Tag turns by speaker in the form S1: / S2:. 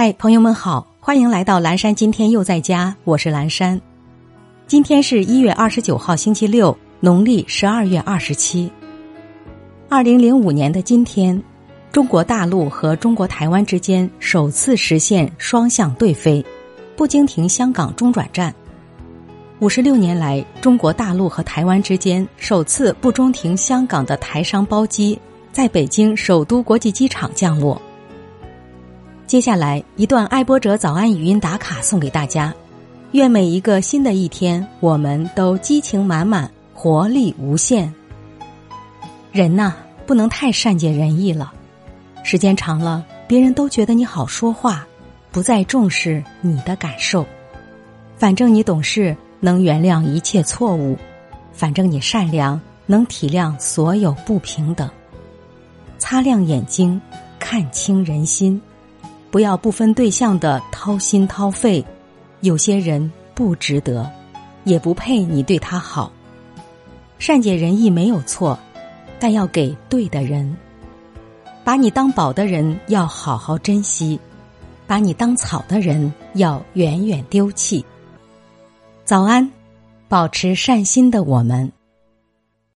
S1: 嗨，朋友们好，欢迎来到蓝山。今天又在家，我是蓝山。今天是一月二十九号，星期六，农历十二月二十七。二零零五年的今天，中国大陆和中国台湾之间首次实现双向对飞，不经停香港中转站。五十六年来，中国大陆和台湾之间首次不中停香港的台商包机，在北京首都国际机场降落。接下来一段爱播者早安语音打卡送给大家，愿每一个新的一天，我们都激情满满，活力无限。人呐，不能太善解人意了，时间长了，别人都觉得你好说话，不再重视你的感受。反正你懂事，能原谅一切错误；反正你善良，能体谅所有不平等。擦亮眼睛，看清人心。不要不分对象的掏心掏肺，有些人不值得，也不配你对他好。善解人意没有错，但要给对的人。把你当宝的人要好好珍惜，把你当草的人要远远丢弃。早安，保持善心的我们。